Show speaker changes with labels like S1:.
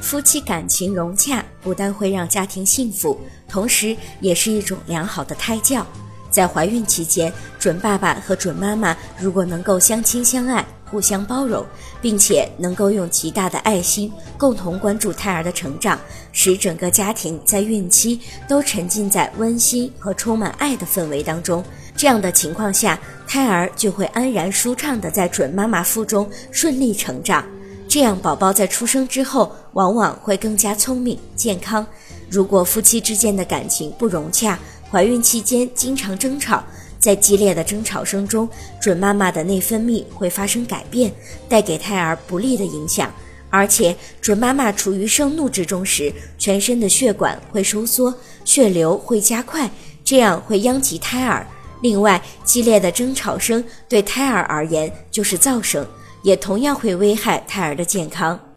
S1: 夫妻感情融洽，不但会让家庭幸福，同时也是一种良好的胎教。在怀孕期间，准爸爸和准妈妈如果能够相亲相爱、互相包容，并且能够用极大的爱心共同关注胎儿的成长，使整个家庭在孕期都沉浸在温馨和充满爱的氛围当中，这样的情况下，胎儿就会安然舒畅地在准妈妈腹中顺利成长。这样，宝宝在出生之后往往会更加聪明健康。如果夫妻之间的感情不融洽，怀孕期间经常争吵，在激烈的争吵声中，准妈妈的内分泌会发生改变，带给胎儿不利的影响。而且，准妈妈处于盛怒之中时，全身的血管会收缩，血流会加快，这样会殃及胎儿。另外，激烈的争吵声对胎儿而言就是噪声。也同样会危害胎儿的健康。